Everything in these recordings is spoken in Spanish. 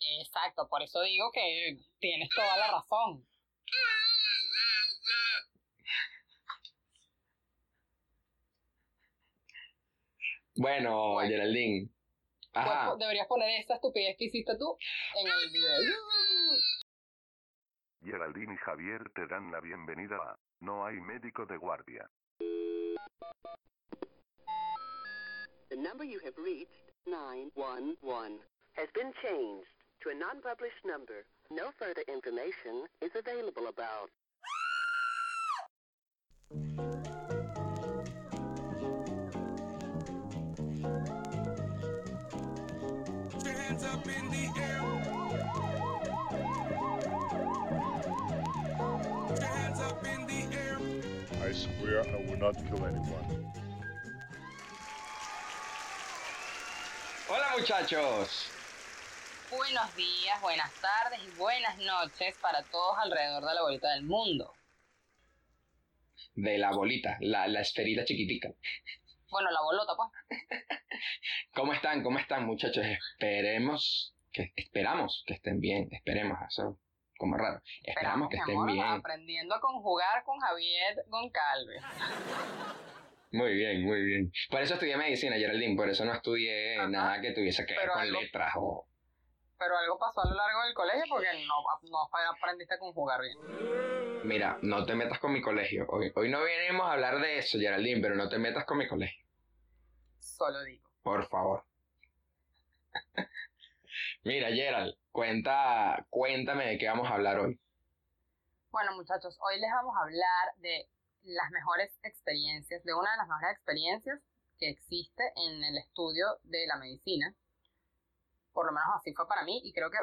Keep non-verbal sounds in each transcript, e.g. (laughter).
Exacto, por eso digo que tienes toda la razón. Bueno, Bueno. Geraldine. Ajá. Pues, deberías poner esta estupidez que hiciste tú en el video. Geraldine y Javier te dan la bienvenida a No hay médico de guardia. The number you have reached, 911, has been changed to a non-published number. No further information is available about. Your hands up in the air. Your hands up in the air. I swear I will not kill anyone. Hola muchachos. Buenos días, buenas tardes y buenas noches para todos alrededor de la bolita del mundo. De la bolita, la, la esferita chiquitica. Bueno, la bolota, pues. (laughs) ¿Cómo están? ¿Cómo están muchachos? Esperemos que esperamos que estén bien. Esperemos, eso como raro. Esperamos que estén amor, bien. Aprendiendo a conjugar con Javier Goncalves. Muy bien, muy bien. Por eso estudié medicina, Geraldine. Por eso no estudié Ajá. nada que tuviese que ver con algo- letras o... Pero algo pasó a lo largo del colegio porque no, no aprendiste a conjugar bien. Mira, no te metas con mi colegio. Hoy, hoy no venimos a hablar de eso, Geraldine, pero no te metas con mi colegio. Solo digo. Por favor. (laughs) Mira, Gerald, cuenta, cuéntame de qué vamos a hablar hoy. Bueno, muchachos, hoy les vamos a hablar de las mejores experiencias, de una de las mejores experiencias que existe en el estudio de la medicina. Por lo menos así fue para mí y creo que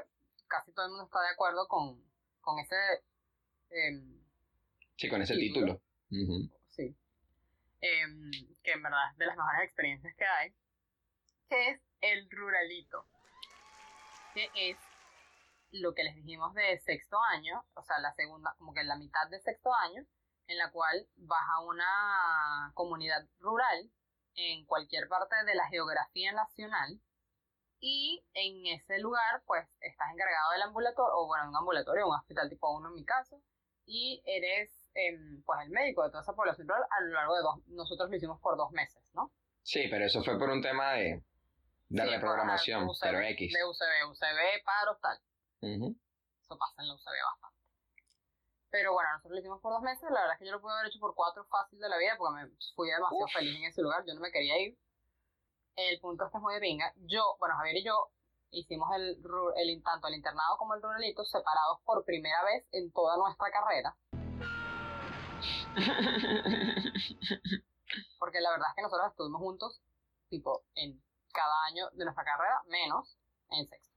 casi todo el mundo está de acuerdo con, con ese... em, Sí, con ese Título. sí. Em, que en verdad es de las mejores experiencias que hay. Que es el ruralito. Que es lo que les dijimos de sexto año, o sea, la segunda, como que la mitad de sexto año, en la cual vas a una comunidad rural en cualquier parte de la geografía nacional y en ese lugar pues estás encargado del ambulatorio, o bueno, un ambulatorio, un hospital tipo uno en mi caso, y eres em, pues el médico de toda esa población rural a lo largo de dos, nosotros lo hicimos por dos meses, ¿no? Sí, pero eso fue por un tema de, de Sí, reprogramación, ajá, pero UCB, X. De UCB, UCB, paros, tal. Eso pasa en la UCB bastante. Pero bueno, nosotros lo hicimos por dos meses. La verdad es que yo lo pude haber hecho por cuatro fácil de la vida porque me fui demasiado feliz en ese lugar. Yo no me quería ir. El punto es que es muy de pinga. Yo, bueno, Javier y yo hicimos el, el tanto el internado como el ruralito separados por primera vez en toda nuestra carrera. (laughs) Porque la verdad es que nosotros estuvimos juntos, tipo, en cada año de nuestra carrera, menos en sexto.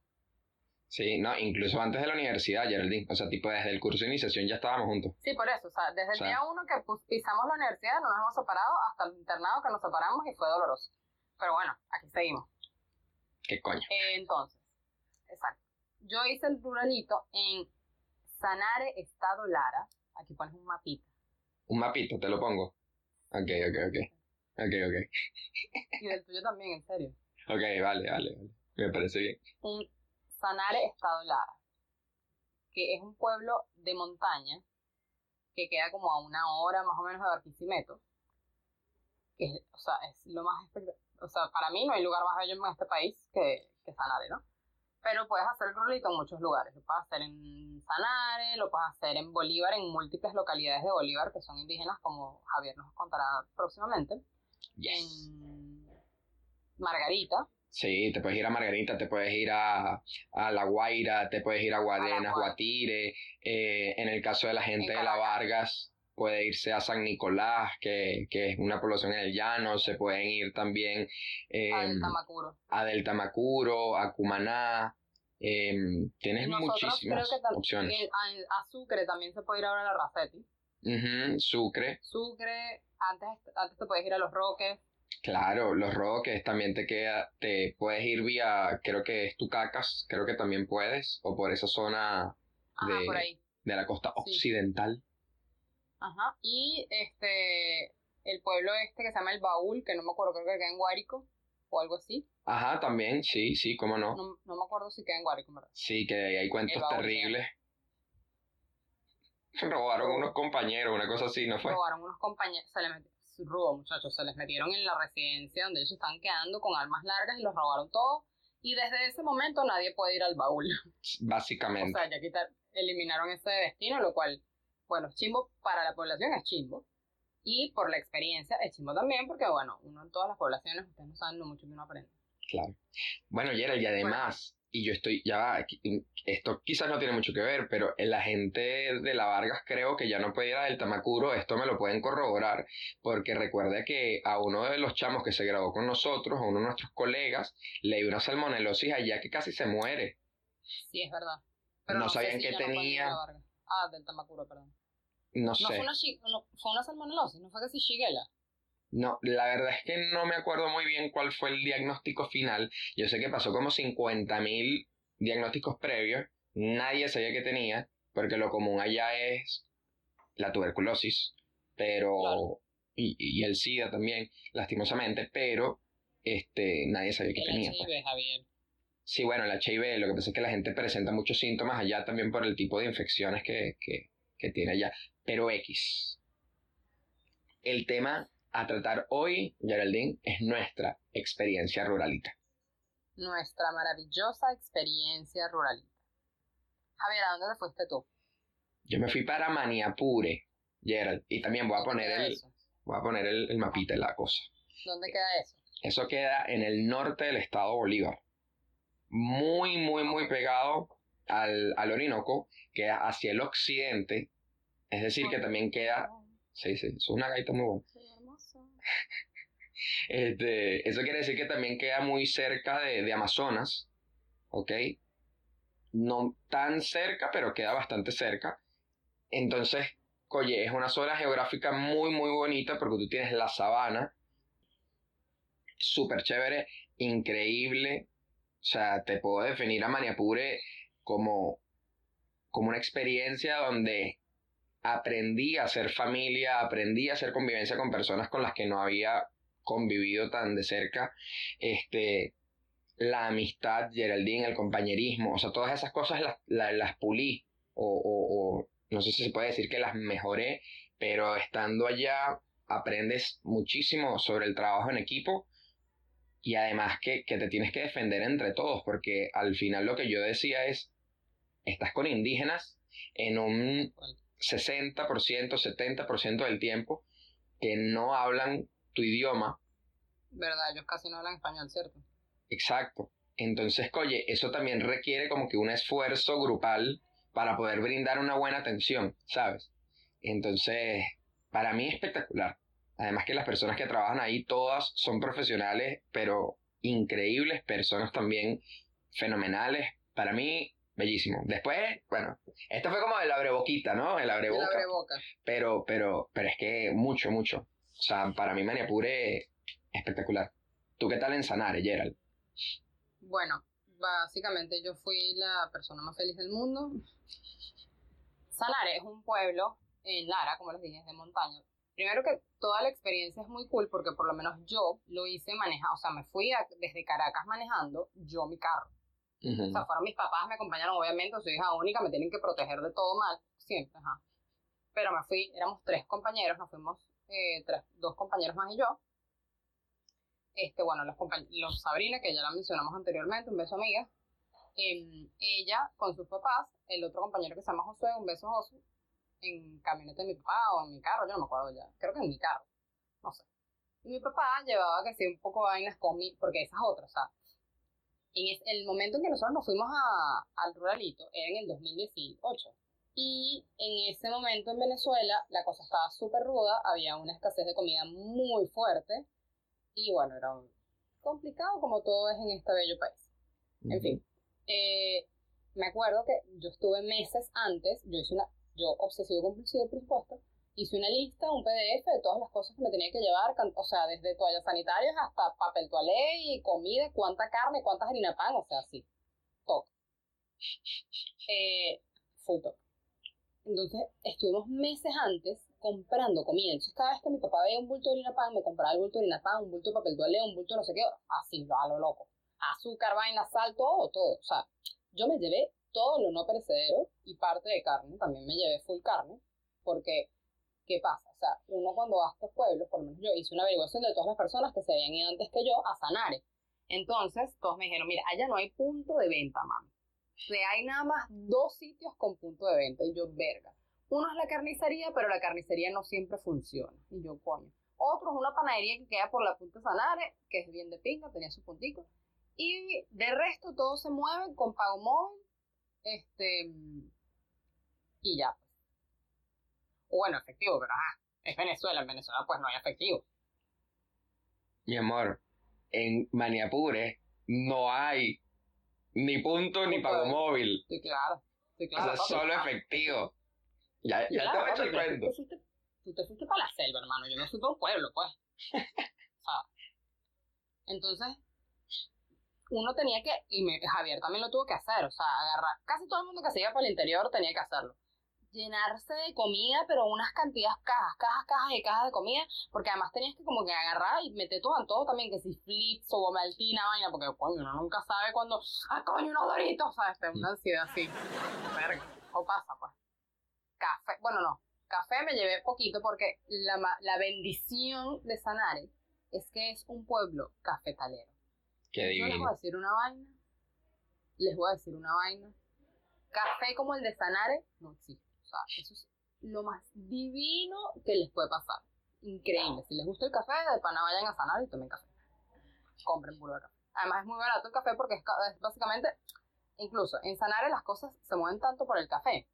Sí, no, incluso antes de la universidad, Geraldine. O sea, tipo desde el curso de iniciación ya estábamos juntos. Sí, por eso, o sea, desde el O sea- día uno que pisamos la universidad no nos hemos separado hasta el internado que nos separamos y fue doloroso. Pero bueno, aquí seguimos. ¿Qué coño? Eh, entonces, exacto. Yo hice el ruralito en Sanare, Estado Lara. Aquí pones un mapita. Un mapito, te lo pongo. Ok, ok, ok. Ok, ok. Y del tuyo también, en serio. Ok, vale, vale, vale. Me parece bien. En Sanare, Estado Lara. Que es un pueblo de montaña que queda como a una hora más o menos de Barquisimeto. Que es, o sea, es lo más espectacular. O sea, para mí no hay lugar más bello en este país que, que Sanare, ¿no? Pero puedes hacer el ruralito en muchos lugares. Lo puedes hacer en Sanare, lo puedes hacer en Bolívar, en múltiples localidades de Bolívar que son indígenas, como Javier nos contará próximamente. Yes. En Margarita, Sí, te puedes ir a Margarita, te puedes ir a, a La Guaira, te puedes ir a Guadenas. Guatire. eh, en el caso de la gente En de La. Vargas, puede irse a San Nicolás, que, que es una población en el llano. Se pueden ir también eh, a a Delta Macuro, a Cumaná. eh, tienes Nosotros muchísimas creo que tam- opciones. en- a, a Sucre también se puede ir ahora a la Racetti. Sucre, Sucre, antes, antes te puedes ir a Los Roques. claro, Los Roques, también te queda, te puedes ir vía, creo que es Tucacas, creo que también puedes, o por esa zona Ajá, de, por ahí. de la costa Sí. occidental. Ajá. Y este, el pueblo este que se llama El Baúl, que no me acuerdo, creo que queda en Guárico. o algo así. Ajá, también, sí, sí, cómo no. No, no me acuerdo si queda en Guárico, ¿verdad? Sí, que hay cuentos terribles. (laughs) Robaron unos compañeros, una cosa así, ¿no fue? robaron unos compañeros, se les metieron, robo muchachos, se les metieron en la residencia donde ellos estaban quedando con armas largas y los robaron todo. Y desde ese momento nadie puede ir al baúl. O Básicamente. sea, ya quitar, eliminaron ese destino, lo cual, bueno, es chimbo para la población, es chimbo. Y por la experiencia, es chimbo también, porque bueno, uno en todas las poblaciones, ustedes no saben lo mucho que uno aprende. Claro. Bueno, Gerald, y además, y yo estoy, ya va, esto quizás no tiene mucho que ver, pero la gente de la Vargas creo que ya no puede ir a del Tamacuro, esto me lo pueden corroborar, porque recuerda que a uno de los chamos que se graduó con nosotros, a uno de nuestros colegas, le dio una salmonelosis allá que casi se muere. Sí, es verdad. No sabían si no ir tenía-. Ah, del Tamacuro, perdón. No No, sé. fue una, no, fue una salmonelosis, no fue que si Shigella. No, la verdad es que no me acuerdo muy bien cuál fue el diagnóstico final. Yo sé que pasó como 50.000 diagnósticos previos. Nadie sabía que tenía, porque lo común allá es la tuberculosis, pero Claro. y, y el SIDA también, lastimosamente, pero este nadie sabía que El tenía. pues. HIV, Javier. Sí, bueno, el HIV, lo que pasa es que la gente presenta muchos síntomas allá también por el tipo de infecciones que, que, que tiene allá. Pero X. El tema a tratar hoy, Geraldine, es nuestra experiencia ruralita. Nuestra maravillosa experiencia ruralita. Javier, ¿a dónde te fuiste tú? Yo me fui para Maniapure, Gerald, y también voy a ¿Dónde poner el, eso? voy a poner el, el mapita la cosa. ¿Dónde queda eso? Eso queda en el norte del estado Bolívar. Muy, muy, muy pegado al, al Orinoco, queda hacia el occidente. Es decir, que también queda. Sí, sí, es una gaita muy buena. (laughs) Este, eso quiere decir que también queda muy cerca de, de Amazonas, ¿ok? No tan cerca, pero queda bastante cerca. Entonces, oye, es una zona geográfica muy, muy bonita porque tú tienes la sabana, súper chévere, increíble. O sea, te puedo definir a Maniapure como, como una experiencia donde aprendí a hacer familia, aprendí a hacer convivencia con personas con las que no había convivido tan de cerca, este, la amistad, Geraldine, el compañerismo, o sea, todas esas cosas las, las, las pulí, o, o, o no sé si se puede decir que las mejoré, pero estando allá aprendes muchísimo sobre el trabajo en equipo y además que, que te tienes que defender entre todos, porque al final lo que yo decía es, estás con indígenas en un 60%, 70% del tiempo que no hablan tu idioma, Verdad, ellos casi no hablan español, ¿cierto? exacto. Entonces, oye, eso también requiere como que un esfuerzo grupal para poder brindar una buena atención, ¿sabes? Entonces, para mí espectacular. Además que las personas que trabajan ahí todas son profesionales, pero increíbles, personas también fenomenales. Para mí, bellísimo. Después, bueno, esto fue como el abreboquita, ¿no? El El abreboca. abreboca. Pero, pero, pero es que mucho, mucho. O sea, para mí Maniapure espectacular. ¿Tú qué tal en Sanare, Gerald? Bueno, básicamente yo fui la persona más feliz del mundo. Sanare es un pueblo en Lara, como les dije, es de montaña. Primero que toda la experiencia es muy cool porque por lo menos yo lo hice manejar, o sea, me fui a- desde Caracas manejando yo mi carro. Ujú. O sea, fueron mis papás, me acompañaron, obviamente, soy hija única, me tienen que proteger de todo mal, siempre, ajá. Pero me fui, éramos tres compañeros, nos fuimos eh, tres, dos compañeros más y yo. Este, bueno, los, los Sabrina, que ya la mencionamos anteriormente, un beso amiga. Em, ella con sus papás, el otro compañero que se llama Josué, un beso Josué, en camioneta de mi papá o en mi carro, yo no me acuerdo ya, creo que en mi carro, no sé. Y mi papá llevaba que sí un poco vainas con mi, porque esa es otra, o sea, en es- el momento en que nosotros nos fuimos a, al ruralito era en el 2018. Y en ese momento en Venezuela la cosa estaba súper ruda, había una escasez de comida muy fuerte y bueno, era un- complicado como todo es en este bello país. En fin, eh, me acuerdo que yo estuve meses antes, yo hice una, yo obsesivo compulsivo por supuesto, hice una lista, un PDF de todas las cosas que me tenía que llevar, o sea, desde toallas sanitarias hasta papel toalé y comida, cuánta carne, cuántas harina pan, o sea, sí, todo. (laughs) Eh, full top. Entonces, estuvimos meses antes comprando comida. Entonces, cada vez que mi papá veía un bulto de harina pan, me compraba el bulto de harina pan, un bulto de papel toalé, un bulto de no sé qué, así, a lo loco. Azúcar, vaina, sal, todo, todo. O sea, yo me llevé todo lo no perecedero y parte de carne, también me llevé full carne, porque, ¿qué pasa? O sea, uno cuando va a estos pueblos, por lo menos yo hice una averiguación de todas las personas que se habían ido antes que yo a Sanare. Entonces, todos me dijeron, mira, allá no hay punto de venta, mami. Hay nada más dos sitios con punto de venta. Y yo, verga. Uno es la carnicería, pero la carnicería no siempre funciona. Y yo, coño. Otro es una panadería que queda por la punta de Sanare, que es bien de pinga, tenía su puntico. Y de resto todo se mueve con pago móvil. Este. Y ya. pues. Bueno, efectivo, pero ajá. Es Venezuela, en Venezuela pues no hay efectivo. Mi amor, en Maniapure no hay ni punto ni pago móvil. Estoy claro. Estoy O claro. sea, papi. solo Ah, efectivo. Ya, ya claro, te voy a echar papi, cuento. Tú te, fuiste, tú te fuiste para la selva, hermano. Yo me fui para un pueblo, pues. (laughs) O sea, entonces, uno tenía que, y me- Javier también lo tuvo que hacer, o sea, agarrar, casi todo el mundo que se iba para el interior tenía que hacerlo. Llenarse de comida, pero unas cantidades, cajas, cajas, cajas y cajas de comida, porque además tenías que como que agarrar y meter todo en todo también, que si flips o maltina, vaina, porque coño, uno nunca sabe cuándo, ah, coño, unos doritos, ¿sabes? Te da una ansiedad así. Verga, o pasa, pues. Café, bueno, no, café me llevé poquito porque la, la bendición de Sanare es que es un pueblo cafetalero. Qué Yo les voy a decir una vaina. Les voy a decir una vaina. Café como el de Sanare no existe. O sea, eso es lo más divino que les puede pasar. Increíble. Si les gusta el café, de pana vayan a Sanare y tomen café. Compren puro de café. Además es muy barato el café porque es, ca- es básicamente, incluso en Sanare las cosas se mueven tanto por el café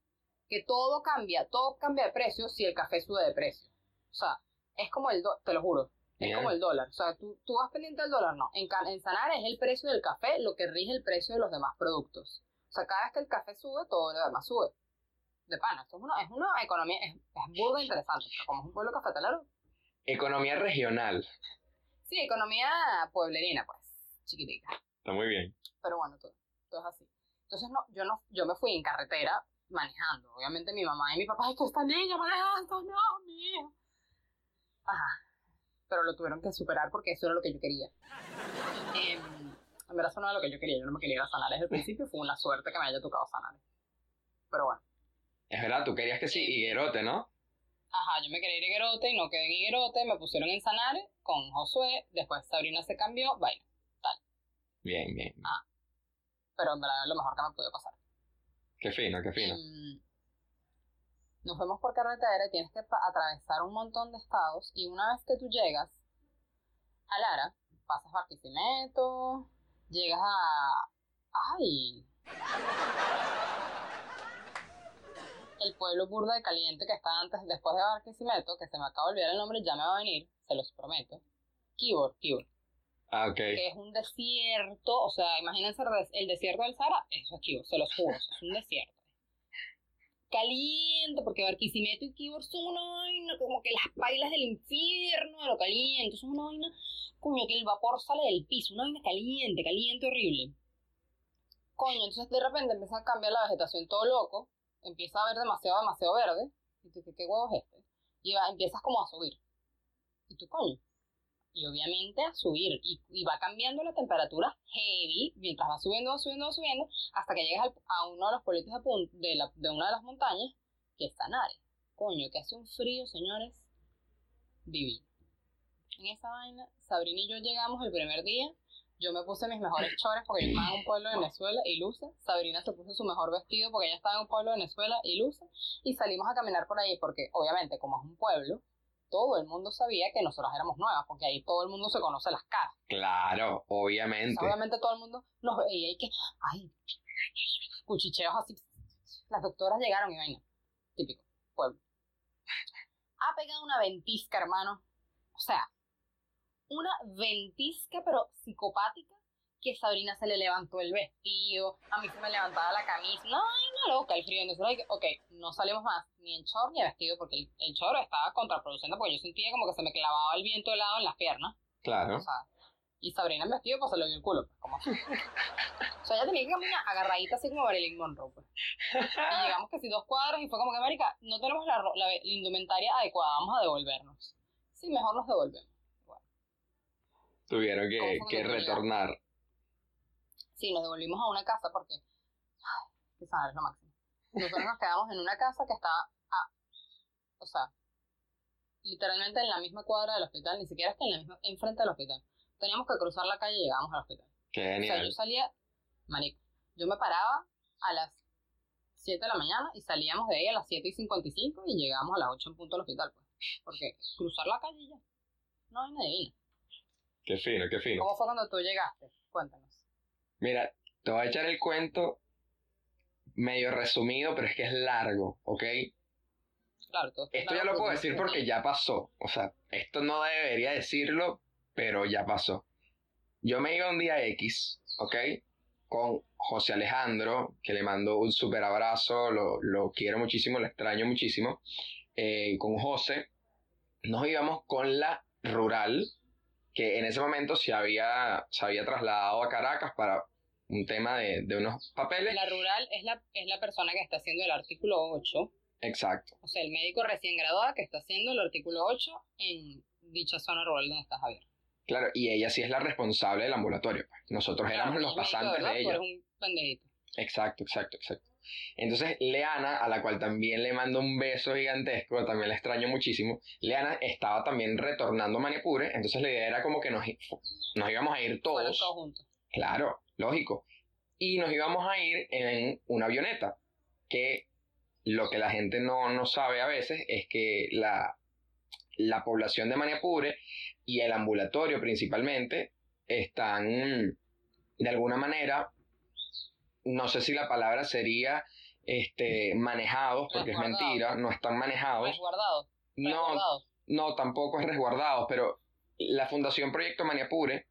que todo cambia, todo cambia de precio si el café sube de precio. O sea, es como el, do- te lo juro, es Bien. como el dólar. O sea, tú, tú vas pendiente del dólar, no. En, en Sanare es el precio del café lo que rige el precio de los demás productos. O sea, cada vez que el café sube, todo lo demás sube. De pana, esto es una, es una economía, es, es burda interesante, pero como es un pueblo cafetalero. Economía regional. Sí, economía pueblerina, pues, chiquitica. Está muy bien. pero bueno, todo, todo es así. Entonces no, yo no, yo me fui en carretera manejando. Obviamente mi mamá y mi papá, es que esta niña manejando, no, mi hija. Ajá. Pero lo tuvieron que superar porque eso era lo que yo quería. Em, en verdad eso no era lo que yo quería, yo no me quería ir a sanar desde el principio, fue una suerte que me haya tocado sanar. Pero bueno. Es verdad, tú querías que sí, higuerote, ¿no? Ajá, yo me quería ir a Higuerote y no quedé en Higuerote, me pusieron en Sanare con Josué, después Sabrina se cambió, vaina. Bien, bien. Ah. Pero en verdad es lo mejor que me pudo pasar. Qué fino, qué fino. Mm, Nos vemos por carretera y tienes que atravesar un montón de estados y una vez que tú llegas a Lara, pasas Barquisimeto, llegas a... ¡Ay! El pueblo burda de caliente que está antes, después de Barquisimeto, que se me acaba de olvidar el nombre, ya me va a venir, se los prometo. Kibor, Kibor Ah, ok. que es un desierto, o sea, imagínense el des- el desierto del Sahara, eso es Kibor, se los juro, es un desierto. Caliente, porque Barquisimeto y Kibor son una vaina, como que las pailas del infierno de lo caliente, son una vaina, coño, que el vapor sale del piso, una vaina caliente, caliente, horrible. Coño, entonces de repente empieza a cambiar la vegetación todo loco, empieza a haber demasiado, demasiado verde, y tú, ¿qué, qué huevo es este? Y va- empiezas como a subir. Y tú, coño, y obviamente a subir y, y va cambiando la temperatura heavy mientras va subiendo, va subiendo, va subiendo hasta que llegas a uno de los pueblitos de, de, de una de las montañas que es Sanare. Coño, que hace un frío, señores, divino. En esa vaina, Sabrina y yo llegamos el primer día. Yo me puse mis mejores chores porque yo estaba en un pueblo de Venezuela y luce. Sabrina se puso su mejor vestido porque ella estaba en un pueblo de Venezuela y luce. Y salimos a caminar por ahí porque, obviamente, como es un pueblo, todo el mundo sabía que nosotros éramos nuevas, porque ahí todo el mundo se conoce las caras. Claro, obviamente. obviamente todo el mundo nos veía y que, ay, cuchicheos así. Las doctoras llegaron y vaina. Típico, pueblo. Ha pegado una ventisca, hermano. O sea, una ventisca, pero psicopática, que Sabrina se le levantó el vestido, a mí se me levantaba la camisa. No, ay, no loca, el frío. Entonces, ay, que- ok, no salimos más ni en short ni en vestido, porque el, el short estaba contraproducente, porque yo sentía como que se me clavaba el viento helado en las piernas. Claro. O sea, Y Sabrina en vestido, pues se le vio el culo. Pues, como o sea, ella tenía que caminar agarradita así como Marilyn Monroe, pues. Y llegamos casi dos cuadros y fue como que, América, no tenemos la, la, la indumentaria adecuada, vamos a devolvernos. Sí, mejor nos devolvemos. Tuvieron que, ¿Cómo fue que retornar. Sí, nos devolvimos a una casa porque. Ay, que saber es lo máximo. Nosotros nos quedamos en una casa que está. a- o sea, literalmente en la misma cuadra del hospital, ni siquiera es que en la misma, enfrente del hospital. Teníamos que cruzar la calle y llegábamos al hospital. Qué O sea, genial. yo salía, marico, yo me paraba a las 7 de la mañana y salíamos de ahí a las 7 y 55 y llegábamos a las 8 en punto al hospital, pues. Porque cruzar la calle ya. No hay nadie. Qué fino, qué fino. ¿Cómo fue cuando tú llegaste? Cuéntanos. Mira, te voy a echar el cuento medio resumido, pero es que es largo, ¿ok? Claro, todo Esto ya lo puedo decir que- porque ya pasó. O sea, esto no debería decirlo, pero ya pasó. Yo me iba un día X, ¿ok? Con José Alejandro, que le mando un súper abrazo, lo, lo quiero muchísimo, lo extraño muchísimo. Eh, con José, nos íbamos con la rural, que en ese momento se había, se había trasladado a Caracas para un tema de, de unos papeles. La rural es la, es la persona que está haciendo el artículo 8, Exacto. o sea, el médico recién graduado que está haciendo el artículo 8 en dicha zona rural donde está Javier. Claro, y ella sí es la responsable del ambulatorio. pues. Nosotros éramos los médico pasantes de tú ella. eres un pendejito. Exacto, exacto, exacto. Entonces, Leana, a la cual también le mando un beso gigantesco, también la extraño muchísimo, Leana estaba también retornando a Maniapure, entonces la idea era como que nos, nos íbamos a ir todos, todos juntos. claro, lógico, y nos íbamos a ir en una avioneta, que lo que la gente no, no sabe a veces es que la, la población de Maniapure y el ambulatorio principalmente están de alguna manera, no sé si la palabra sería este, manejados, porque es mentira, no están manejados. Resguardados. No, no, tampoco es resguardados, pero la Fundación Proyecto Maniapure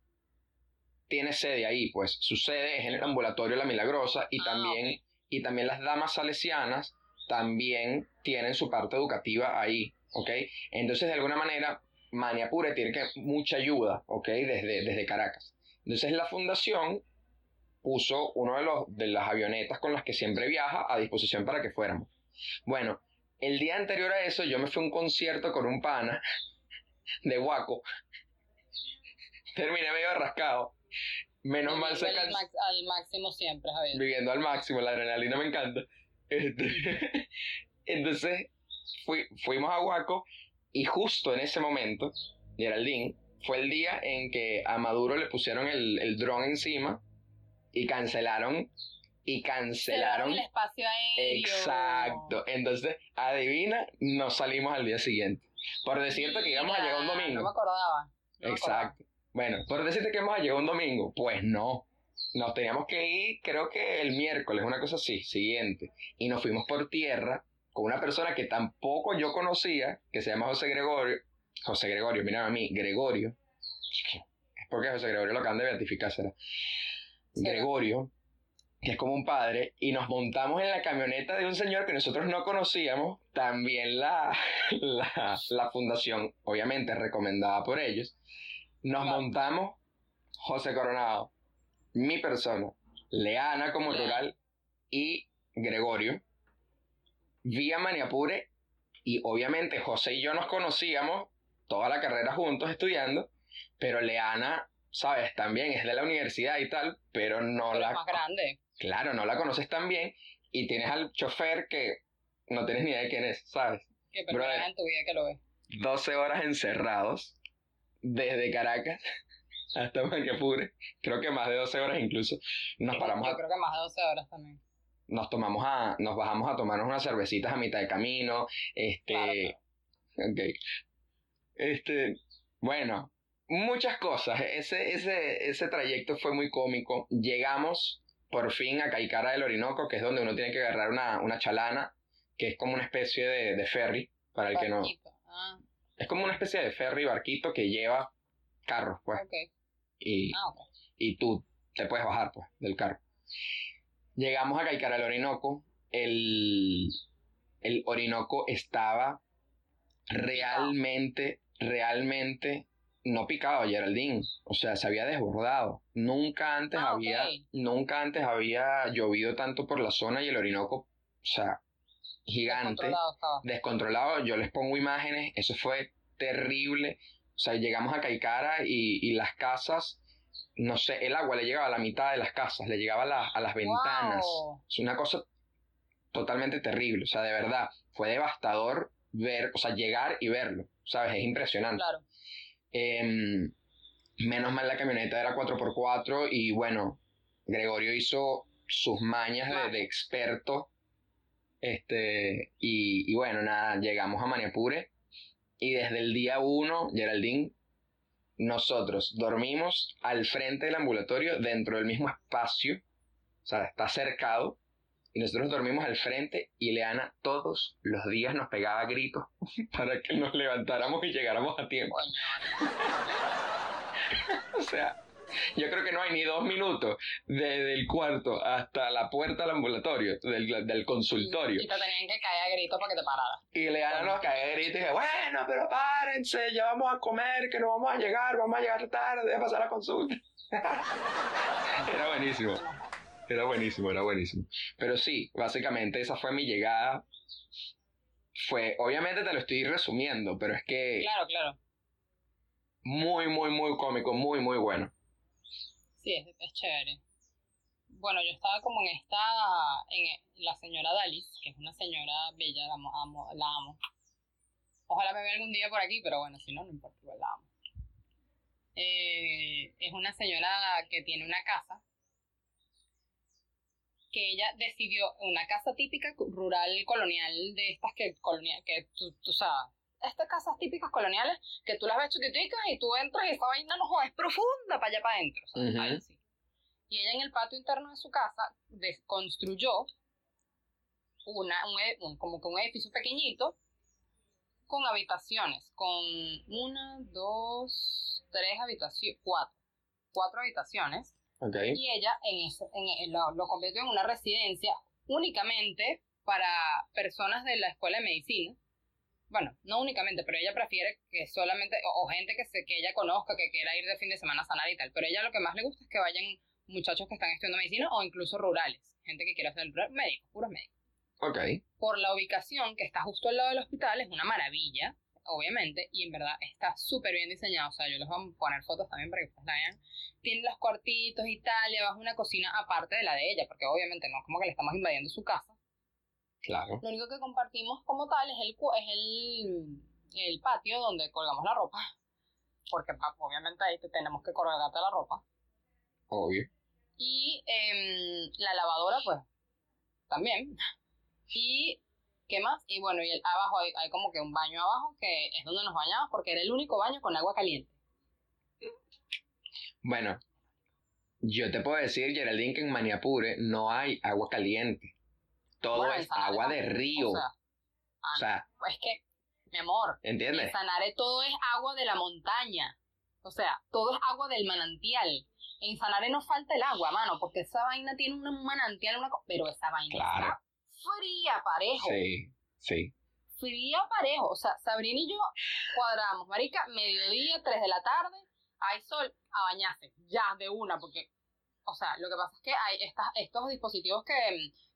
tiene sede ahí, pues su sede es en el ambulatorio La Milagrosa y Ah, también, y también las damas salesianas también tienen su parte educativa ahí, ¿ok? Entonces, de alguna manera, Maniapure tiene que mucha ayuda, ¿ok? Desde, desde Caracas. Entonces, la fundación puso uno de, los, de las avionetas con las que siempre viaja a disposición para que fuéramos. Bueno, el día anterior a eso yo me fui a un concierto con un pana de Guaco. Terminé medio rascado. Menos mal se al, al máximo siempre, Javier. viviendo al máximo, la adrenalina me encanta. Este, (laughs) entonces fui- fuimos a Huaco y justo en ese momento, Geraldine, fue el día en que a Maduro le pusieron el, el dron encima y cancelaron y cancelaron. el espacio aéreo. Exacto. Entonces, adivina, nos salimos al día siguiente. Por decirte que íbamos a llegar un domingo. No me acordaba. no me acordaba. Exacto. Bueno, por decirte que hemos llegado un domingo, pues no. Nos teníamos que ir, creo que el miércoles, una cosa así, siguiente. Y nos fuimos por tierra con una persona que tampoco yo conocía, que se llama José Gregorio. José Gregorio, mira a mí, Gregorio. Es porque José Gregorio lo acaban de beatificar, será. Gregorio, que es como un padre, y nos montamos en la camioneta de un señor que nosotros no conocíamos, también la, (laughs) la, la fundación, obviamente recomendada por ellos. Nos montamos José Coronado, mi persona, Leana como rural y Gregorio, vía Maniapure, y obviamente José y yo nos conocíamos toda la carrera juntos estudiando, pero Leana, sabes, también es de la universidad y tal, pero no Pero la es más grande. Claro, no la conoces tan bien y tienes al chofer que no tienes ni idea de quién es, ¿sabes? Que primera en tu vida que lo ves. 12 horas encerrados desde Caracas (laughs) hasta Maniapure, creo que más de 12 horas incluso. Nos paramos, Yo a- creo que más de 12 horas también. nos tomamos a, nos bajamos a tomarnos unas cervecitas a mitad de camino, este, ok. este, bueno, muchas cosas. Ese, ese, ese trayecto fue muy cómico. Llegamos por fin a Caicara del Orinoco, que es donde uno tiene que agarrar una, una chalana, que es como una especie de, de ferry, para el que no... Ah, Es como una especie de ferry, barquito que lleva carros, pues, ok. y, Ah, y tú te puedes bajar, pues, del carro. Llegamos a Caicara del Orinoco, el, el Orinoco estaba realmente, realmente no picado, Geraldine. O sea, se había desbordado. Nunca antes Ah, había, nunca antes había llovido tanto por la zona y el Orinoco, o sea, gigante, Descontrolado. Yo les pongo imágenes, eso fue terrible. O sea, llegamos a Caicara y, y las casas, no sé, el agua le llegaba a la mitad de las casas, le llegaba a, la- a las ventanas. Wow. Es una cosa totalmente terrible. O sea, de verdad, fue devastador ver, o sea, llegar y verlo. ¿Sabes? Es impresionante. Claro. Em, menos mal la camioneta era 4x4 y bueno, Gregorio hizo sus mañas de, experto. Este, y, y bueno, nada, llegamos a Maniapure y desde el día uno, Geraldine, nosotros dormimos al frente del ambulatorio dentro del mismo espacio, o sea, está cercado, y nosotros dormimos al frente y Leana todos los días nos pegaba gritos (laughs) para que nos levantáramos y llegáramos a tiempo. (laughs) O sea, yo creo que no hay ni dos minutos desde el cuarto hasta la puerta del ambulatorio, del, del consultorio. Y te tenían que caer a gritos para que te pararas. Y Leana nos cae de grito y dije, bueno, pero párense, ya vamos a comer, que no vamos a llegar, vamos a llegar tarde, a pasar la consulta. (laughs) era buenísimo, era buenísimo, era buenísimo. Pero sí, básicamente esa fue mi llegada. Fue, obviamente te lo estoy resumiendo, pero es que Claro, claro. muy, muy, muy cómico, muy, muy bueno. Sí, es, es chévere. Bueno, yo estaba como en esta, en la señora Dalis, que es una señora bella, la amo, la amo. Ojalá me vea algún día por aquí, pero bueno, si no, no importa, igual la amo. Eh, es una señora que tiene una casa, que ella decidió, una casa típica rural colonial, de estas que, colonial, que tú, tú sabes, estas casas típicas coloniales que tú las ves chiquiticas y tú entras y esa vaina no es profunda para allá para adentro. Y ella en el patio interno de su casa construyó una, un, un- como que un edificio pequeñito con habitaciones, con una, dos, tres habitaciones, cuatro, cuatro habitaciones Y ella en eso, en, en- lo, lo convirtió en una residencia únicamente para personas de la escuela de medicina. Bueno, no únicamente, pero ella prefiere que solamente, o, o gente que, se, que ella conozca, que quiera ir de fin de semana a sanar y tal. Pero ella lo que más le gusta es que vayan muchachos que están estudiando medicina o incluso rurales, gente que quiera hacer médicos, puros médicos. Ok. Por la ubicación que está justo al lado del hospital, es una maravilla, obviamente, y en verdad está súper bien diseñado. O sea, yo les voy a poner fotos también para que ustedes la vean. Tiene los cuartitos y tal, y abajo una cocina aparte de la de ella, porque obviamente no es como que le estamos invadiendo su casa. Claro. Lo único que compartimos como tal es el, es el, el patio donde colgamos la ropa. Porque obviamente ahí te tenemos que colgarte la ropa. Obvio. Y em, la lavadora, pues, también. Y, ¿qué más? Y bueno, y el, abajo hay, hay como que un baño abajo que es donde nos bañamos porque era el único baño con agua caliente. Bueno, yo te puedo decir, Geraldine, que en Maniapure no hay agua caliente. Todo Bueno, es agua de río. O sea, O sea, es que, mi amor, ¿entiendes? en Sanare todo es agua de la montaña. O sea, todo es agua del manantial. En Sanare no falta el agua, mano, porque esa vaina tiene un manantial, una pero esa vaina Claro. está fría, parejo. Sí, sí. fría parejo. O sea, Sabrina y yo cuadramos, marica, mediodía, 3 de la tarde, hay sol, a bañarse, ya, de una, porque, o sea, lo que pasa es que hay estas, estos dispositivos que,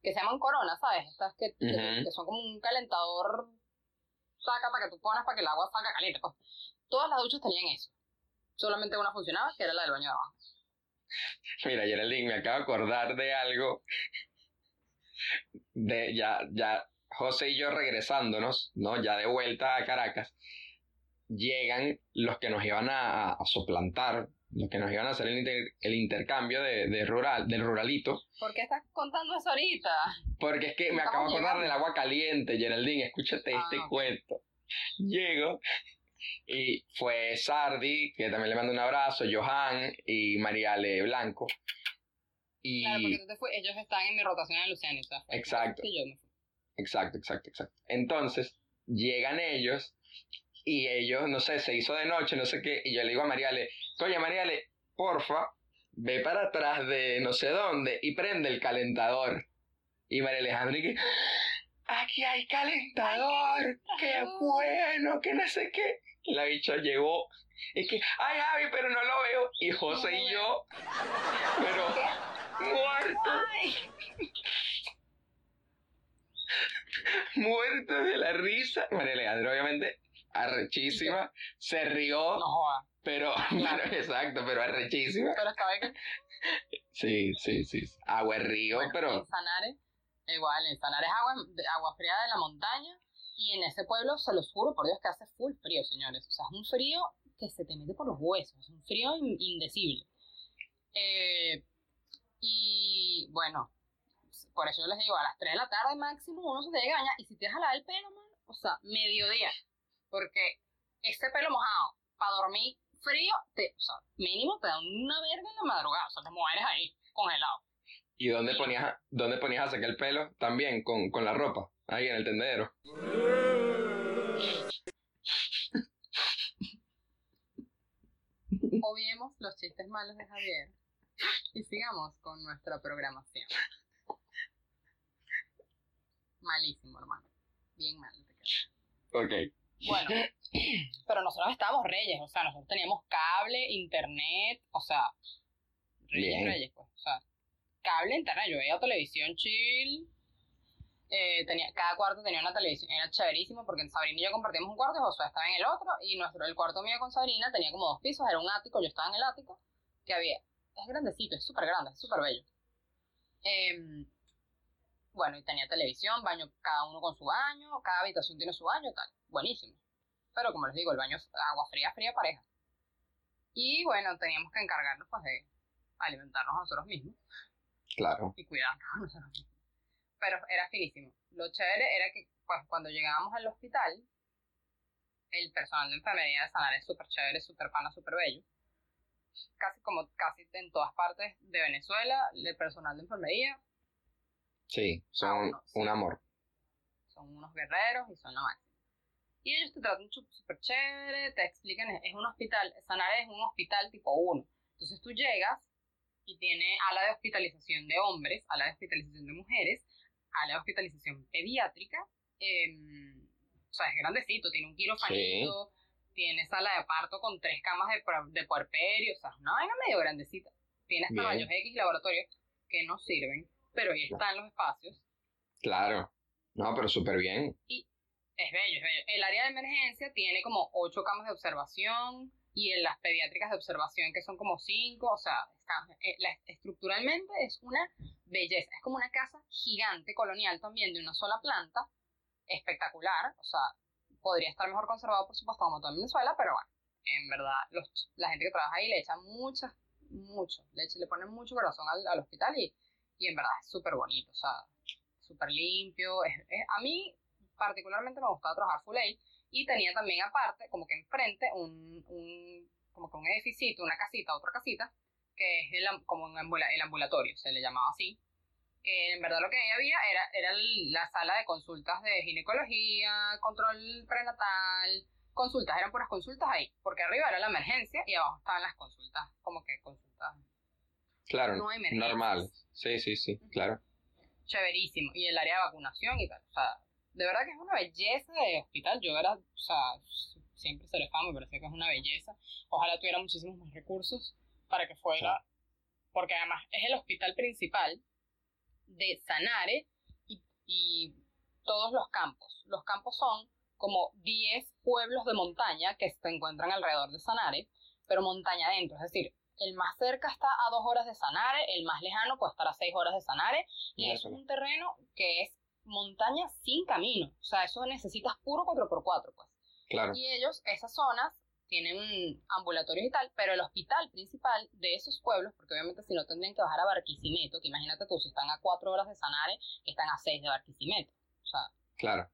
que se llaman corona, ¿sabes? Estas que, que- son como un calentador, saca para que tú pones para que el agua salga caliente. Pues. Todas las duchas tenían eso. Solamente una funcionaba, que era la del baño de abajo. Mira, Geraldine, me acabo de acordar de algo. De ya, ya, José y yo regresándonos, ¿no? Ya de vuelta a Caracas, llegan los que nos iban a, a suplantar, los que nos iban a hacer el, inter- el intercambio de, de rural, del ruralito. ¿Por qué estás contando eso ahorita? Porque es que me acabo de acordar del agua caliente, Geraldine, escúchate Ah, este ok. cuento. Llego y fue Sardi, que también le mando un abrazo, Johan y Mariale Blanco. Y Claro, porque tú te fui- ellos están en mi rotación en Luciano, o sea, fue- Exacto. y yo me fui. Exacto, exacto, exacto. Entonces, llegan ellos y ellos, no sé, se hizo de noche, no sé qué, y yo le digo a Mariale, oye Mariale, porfa, ve para atrás de no sé dónde y prende el calentador. Y María Alejandra y que, aquí hay calentador, qué bueno, que no sé qué. La bicha llegó. Es que, ay, Javi, pero no lo veo. Y José y yo, pero muertos. Muertos de la risa. María Alejandra, obviamente, arrechísima, se rió, No joda. pero, (laughs) pero, exacto, pero arrechísima. Pero estaba que. Sí, sí, sí. Agua de río, Bueno, pero En Sanare, igual, en Sanare es agua, agua fría de la montaña. Y en ese pueblo, se los juro por Dios, que hace full frío, señores. O sea, es un frío que se te mete por los huesos. Es un frío in- indecible. Eh, y bueno, por eso yo les digo, a las 3 de la tarde máximo uno se te llega a bañar. Y si te a lavar el pelo, man, o sea, mediodía. Porque ese pelo mojado, para dormir frío, te, o sea, mínimo te da una verga en la madrugada. O sea, te mueres ahí, congelado. ¿y dónde ponías, dónde ponías a sacar el pelo? También, con, con la ropa, ahí en el tendedero. Obviemos los chistes malos de Javier (laughs) y sigamos con nuestra programación. Malísimo, hermano. Bien mal. te quedó. Ok. Bueno, pero nosotros estábamos reyes, o sea, nosotros teníamos cable, internet, o sea, reyes, Bien. reyes, pues, o sea, cable, internet, yo veía televisión chill, eh, tenía, cada cuarto tenía una televisión, era chéverísimo porque Sabrina y yo compartíamos un cuarto y Josué estaba en el otro, y nuestro, el cuarto mío con Sabrina tenía como dos pisos, era un ático, yo estaba en el ático, que había, es grandecito, es súper grande, es súper bello. Em, bueno, y tenía televisión, baño, cada uno con su baño, cada habitación tiene su baño, tal. Buenísimo. Pero como les digo, el baño es agua fría, fría, pareja. Y bueno, teníamos que encargarnos pues de alimentarnos a nosotros mismos Claro. y cuidarnos a nosotros mismos. Pero era finísimo. Lo chévere era que pues, cuando llegábamos al hospital, el personal de enfermería de Sanar es súper chévere, súper pana, súper bello. Casi como casi en todas partes de Venezuela, el personal de enfermería Sí, son Ah, bueno, sí. un amor. son unos guerreros y son máximo. Y ellos te tratan súper chévere, te explican, es es un hospital, Sanare es un hospital tipo 1. Entonces tú llegas y tiene ala de hospitalización de hombres, ala de hospitalización de mujeres, ala de hospitalización pediátrica, em, o sea, es grandecito, tiene un quirofanito, tiene sala de parto con tres camas de, de puerperio, o sea, una vaina medio grandecita. Tiene hasta rayos X laboratorios que no sirven, pero ahí están los espacios. Claro. No, pero súper bien. Es bello, es bello. El área de emergencia tiene como ocho camas de observación y en las pediátricas de observación que son como cinco, o sea, está- eh, la- estructuralmente es una belleza. Es como una casa gigante colonial también de una sola planta, espectacular, o sea, podría estar mejor conservado por supuesto como todo en Venezuela, pero bueno, en verdad los, la gente que trabaja ahí le echa muchas, mucho, le, echa- le ponen mucho corazón al, al hospital y, y en verdad es súper bonito, o sea, súper limpio. es- es- a mí particularmente me gustaba trabajar full aid y tenía también aparte, como que enfrente, un, un como que un edificito, una casita, otra casita, que es el, como un ambula- el ambulatorio, se le llamaba así, que en verdad lo que ahí había era, era la sala de consultas de ginecología, control prenatal, consultas, eran puras consultas ahí, porque arriba era la emergencia y abajo estaban las consultas, como que consultas Claro. No normal. Sí, sí, sí, claro. chéverísimo. Y el área de vacunación y tal. O sea, de verdad que es una belleza de hospital. Yo era, o sea, siempre seré fan, me parecía que es una belleza. Ojalá tuviera muchísimos más recursos para que fuera, porque además es el hospital principal de Sanare y, y todos los campos. Los campos son como 10 pueblos de montaña que se encuentran alrededor de Sanare, pero montaña adentro, es decir, el más cerca está a dos horas de Sanare, el más lejano puede estar a seis horas de Sanare, y eso es un terreno que es montaña sin camino, o sea, eso necesitas puro 4x4, pues. Claro. Y ellos, esas zonas, tienen ambulatorios y tal, pero el hospital principal de esos pueblos, porque obviamente si no tendrían que bajar a Barquisimeto, que imagínate tú, si están a cuatro horas de Sanare, están a seis de Barquisimeto. O sea, Claro.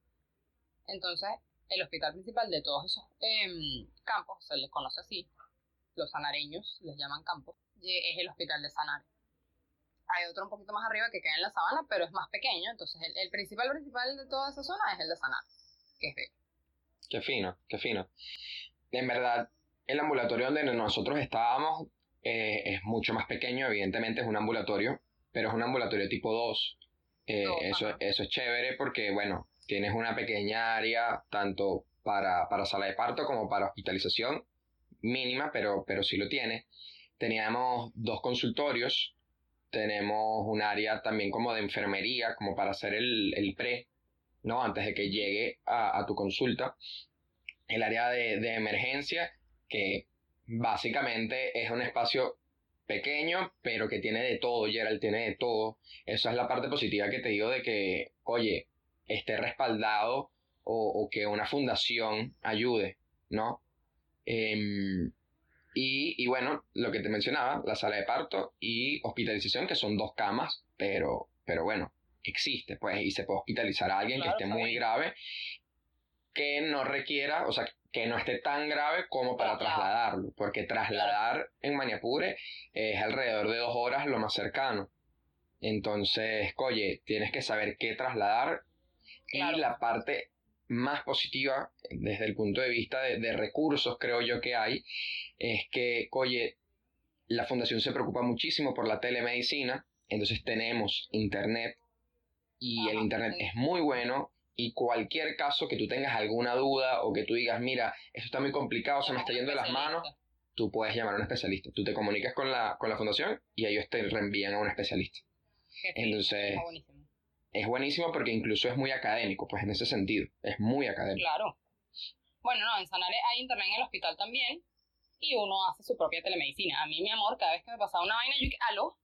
entonces el hospital principal de todos esos em, campos, se les conoce así, los sanareños les llaman campos, es el hospital de Sanare. Hay otro un poquito más arriba que queda en la sabana, pero es más pequeño, entonces el, el principal principal de toda esa zona es el de Sanare, que es bello. Qué fino, qué fino. En verdad, el ambulatorio donde nosotros estábamos eh, es mucho más pequeño, evidentemente es un ambulatorio, pero es un ambulatorio tipo 2. Eh, eso, ajá. eso es chévere porque, bueno, tienes una pequeña área, tanto para, para sala de parto como para hospitalización, mínima, pero, pero sí lo tiene. Teníamos dos consultorios, tenemos un área también como de enfermería, como para hacer el, el pre, ¿no? Antes de que llegue a, a tu consulta. El área de, de emergencia, que básicamente es un espacio pequeño, pero que tiene de todo, Gerald tiene de todo. Esa es la parte positiva que te digo de que, oye, esté respaldado o, o que una fundación ayude, ¿no? Em, y, y bueno, lo que te mencionaba, la sala de parto y hospitalización, que son dos camas, pero, pero bueno, existe, pues, y se puede hospitalizar a alguien Claro, que esté muy grave, que no requiera, o sea, que no esté tan grave como para trasladarlo, porque trasladar en Maniapure es alrededor de dos horas lo más cercano. Entonces, oye, tienes que saber qué trasladar Claro. y la parte más positiva desde el punto de vista de, de recursos, creo yo que hay, es que, oye, la fundación se preocupa muchísimo por la telemedicina, entonces tenemos internet y el internet sí. es muy bueno y cualquier caso que tú tengas alguna duda o que tú digas, mira, esto está muy complicado, se me está yendo de las manos, tú puedes llamar a un especialista. Tú te comunicas con la, con la fundación y ellos te reenvían a un especialista. Entonces, buenísimo. es buenísimo porque incluso es muy académico, pues en ese sentido, es muy académico. Claro. Bueno, no, en Sanare hay internet en el hospital también y uno hace su propia telemedicina. A mí, mi amor, cada vez que me pasaba una vaina, yo aló,